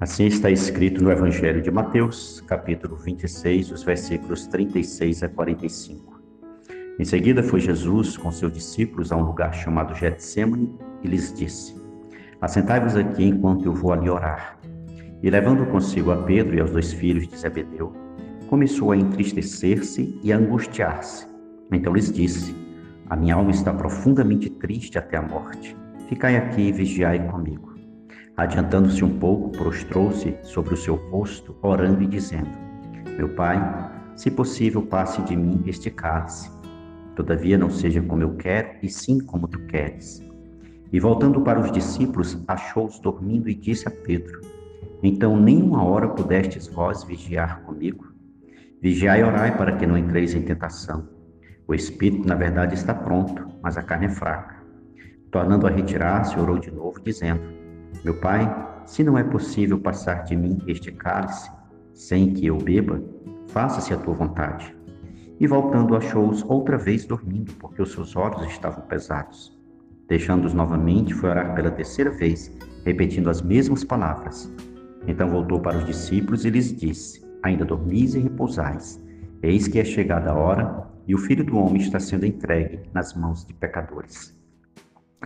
Assim está escrito no Evangelho de Mateus, capítulo 26, os versículos 36 a 45. Em seguida foi Jesus com seus discípulos a um lugar chamado Getsemane e lhes disse: Assentai-vos aqui enquanto eu vou ali orar. E levando consigo a Pedro e aos dois filhos de Zebedeu, começou a entristecer-se e a angustiar-se. Então lhes disse: A minha alma está profundamente triste até a morte. Ficai aqui e vigiai comigo. Adiantando-se um pouco, prostrou-se sobre o seu rosto, orando e dizendo: Meu pai, se possível, passe de mim este cálice. Todavia não seja como eu quero, e sim como tu queres. E voltando para os discípulos, achou-os dormindo e disse a Pedro: Então nem uma hora pudestes vós vigiar comigo? Vigiai e orai para que não entreis em tentação. O espírito, na verdade, está pronto, mas a carne é fraca. Tornando a retirar-se, orou de novo, dizendo: meu pai, se não é possível passar de mim este cálice sem que eu beba, faça-se a tua vontade. E voltando, achou-os outra vez dormindo, porque os seus olhos estavam pesados. Deixando-os novamente, foi orar pela terceira vez, repetindo as mesmas palavras. Então voltou para os discípulos e lhes disse: Ainda dormis e repousais. Eis que é chegada a hora e o filho do homem está sendo entregue nas mãos de pecadores.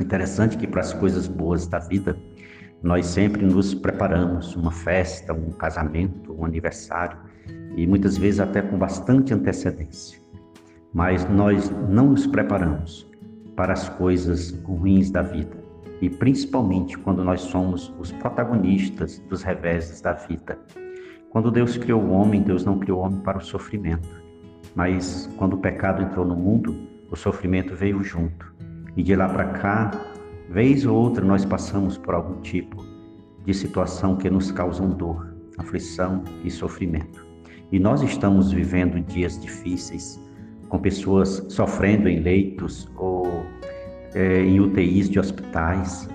Interessante que para as coisas boas da vida, nós sempre nos preparamos, uma festa, um casamento, um aniversário, e muitas vezes até com bastante antecedência. Mas nós não nos preparamos para as coisas ruins da vida, e principalmente quando nós somos os protagonistas dos reveses da vida. Quando Deus criou o homem, Deus não criou o homem para o sofrimento, mas quando o pecado entrou no mundo, o sofrimento veio junto. E de lá para cá, Vez ou outra nós passamos por algum tipo de situação que nos causam dor, aflição e sofrimento. E nós estamos vivendo dias difíceis, com pessoas sofrendo em leitos ou é, em UTIs de hospitais,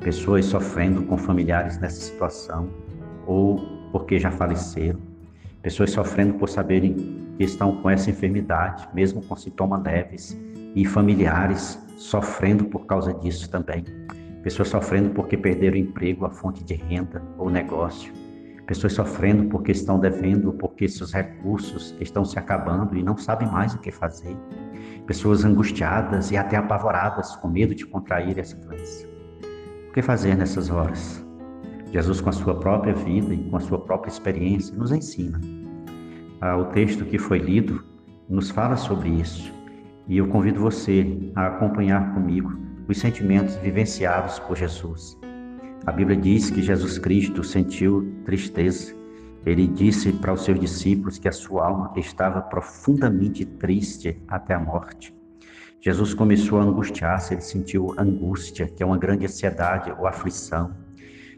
pessoas sofrendo com familiares nessa situação ou porque já faleceram, pessoas sofrendo por saberem que estão com essa enfermidade, mesmo com sintomas leves, e familiares sofrendo por causa disso também. Pessoas sofrendo porque perderam o emprego, a fonte de renda ou negócio. Pessoas sofrendo porque estão devendo, porque seus recursos estão se acabando e não sabem mais o que fazer. Pessoas angustiadas e até apavoradas, com medo de contrair essa doença. O que fazer nessas horas? Jesus, com a sua própria vida e com a sua própria experiência, nos ensina. Ah, o texto que foi lido nos fala sobre isso. E eu convido você a acompanhar comigo os sentimentos vivenciados por Jesus. A Bíblia diz que Jesus Cristo sentiu tristeza. Ele disse para os seus discípulos que a sua alma estava profundamente triste até a morte. Jesus começou a angustiar-se, ele sentiu angústia, que é uma grande ansiedade ou aflição.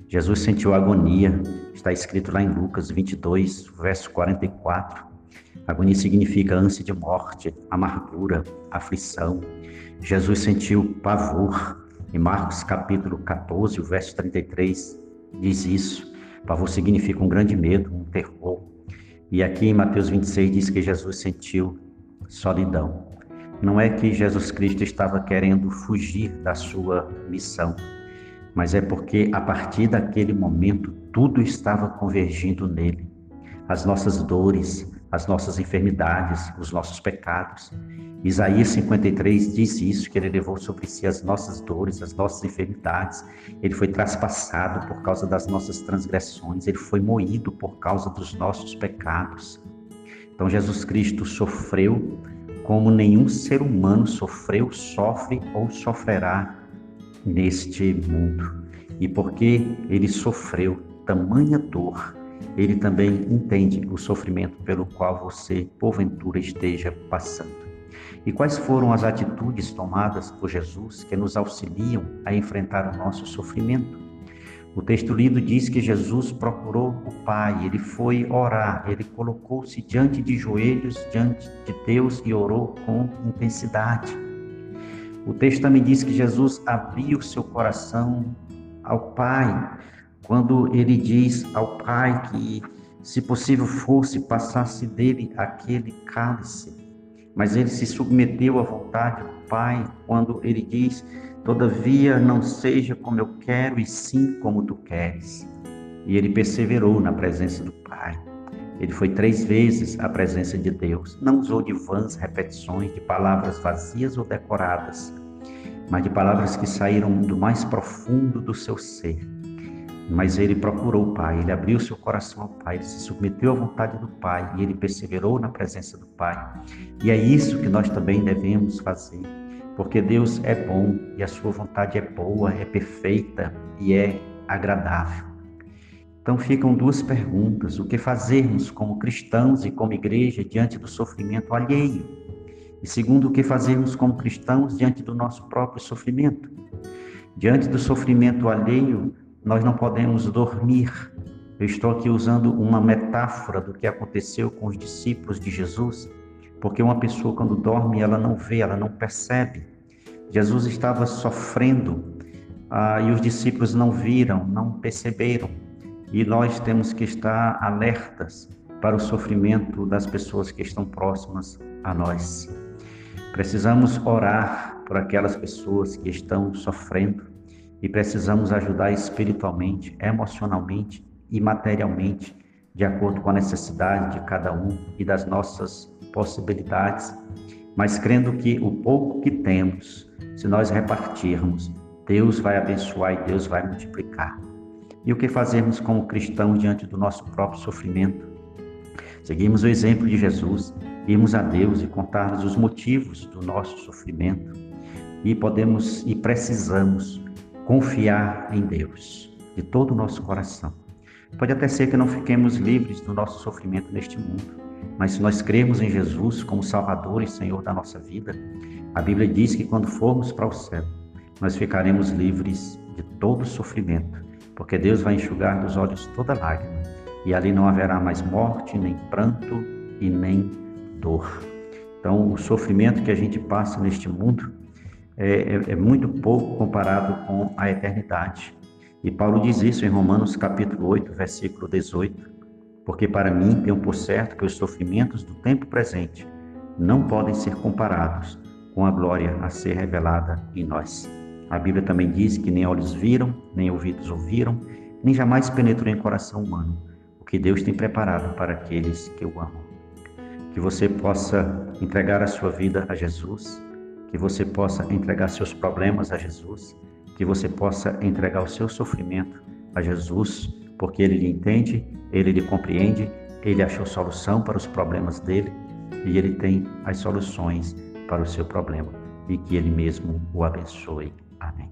Jesus sentiu agonia, está escrito lá em Lucas 22, verso 44. Agonia significa ânsia de morte, amargura, aflição. Jesus sentiu pavor. Em Marcos capítulo 14, o verso 33 diz isso. Pavor significa um grande medo, um terror. E aqui em Mateus 26 diz que Jesus sentiu solidão. Não é que Jesus Cristo estava querendo fugir da sua missão, mas é porque a partir daquele momento tudo estava convergindo nele. As nossas dores, as nossas enfermidades, os nossos pecados. Isaías 53 diz isso, que ele levou sobre si as nossas dores, as nossas enfermidades. Ele foi traspassado por causa das nossas transgressões, ele foi moído por causa dos nossos pecados. Então Jesus Cristo sofreu como nenhum ser humano sofreu, sofre ou sofrerá neste mundo. E porque ele sofreu tamanha dor, ele também entende o sofrimento pelo qual você, porventura, esteja passando. E quais foram as atitudes tomadas por Jesus que nos auxiliam a enfrentar o nosso sofrimento? O texto lido diz que Jesus procurou o Pai, ele foi orar, ele colocou-se diante de joelhos, diante de Deus e orou com intensidade. O texto também diz que Jesus abriu seu coração ao Pai, quando ele diz ao Pai que, se possível fosse, passasse dele aquele cálice. Mas ele se submeteu à vontade do Pai quando ele diz: Todavia não seja como eu quero, e sim como tu queres. e ele perseverou na presença do Pai. Ele foi três vezes à presença de Deus. Não usou de vãs repetições, de palavras vazias ou decoradas, mas de palavras que saíram do mais profundo do seu ser. Mas ele procurou o Pai, ele abriu seu coração ao Pai, ele se submeteu à vontade do Pai e ele perseverou na presença do Pai. E é isso que nós também devemos fazer, porque Deus é bom e a sua vontade é boa, é perfeita e é agradável. Então ficam duas perguntas: o que fazermos como cristãos e como igreja diante do sofrimento alheio? E segundo, o que fazermos como cristãos diante do nosso próprio sofrimento? Diante do sofrimento alheio, nós não podemos dormir. Eu estou aqui usando uma metáfora do que aconteceu com os discípulos de Jesus, porque uma pessoa quando dorme, ela não vê, ela não percebe. Jesus estava sofrendo ah, e os discípulos não viram, não perceberam e nós temos que estar alertas para o sofrimento das pessoas que estão próximas a nós. Precisamos orar por aquelas pessoas que estão sofrendo e precisamos ajudar espiritualmente, emocionalmente e materialmente, de acordo com a necessidade de cada um e das nossas possibilidades, mas crendo que o pouco que temos, se nós repartirmos, Deus vai abençoar e Deus vai multiplicar. E o que fazemos como cristãos diante do nosso próprio sofrimento? Seguimos o exemplo de Jesus, irmos a Deus e contarmos os motivos do nosso sofrimento. E podemos e precisamos confiar em Deus de todo o nosso coração. Pode até ser que não fiquemos livres do nosso sofrimento neste mundo, mas se nós cremos em Jesus como Salvador e Senhor da nossa vida, a Bíblia diz que quando formos para o céu, nós ficaremos livres de todo sofrimento porque Deus vai enxugar dos olhos toda lágrima, e ali não haverá mais morte, nem pranto e nem dor. Então, o sofrimento que a gente passa neste mundo é, é muito pouco comparado com a eternidade. E Paulo diz isso em Romanos capítulo 8, versículo 18, porque para mim tenho por certo que os sofrimentos do tempo presente não podem ser comparados com a glória a ser revelada em nós. A Bíblia também diz que nem olhos viram, nem ouvidos ouviram, nem jamais penetrou em coração humano o que Deus tem preparado para aqueles que o amam. Que você possa entregar a sua vida a Jesus, que você possa entregar seus problemas a Jesus, que você possa entregar o seu sofrimento a Jesus, porque Ele lhe entende, Ele lhe compreende, Ele achou solução para os problemas dele e Ele tem as soluções para o seu problema. E que Ele mesmo o abençoe. Amém.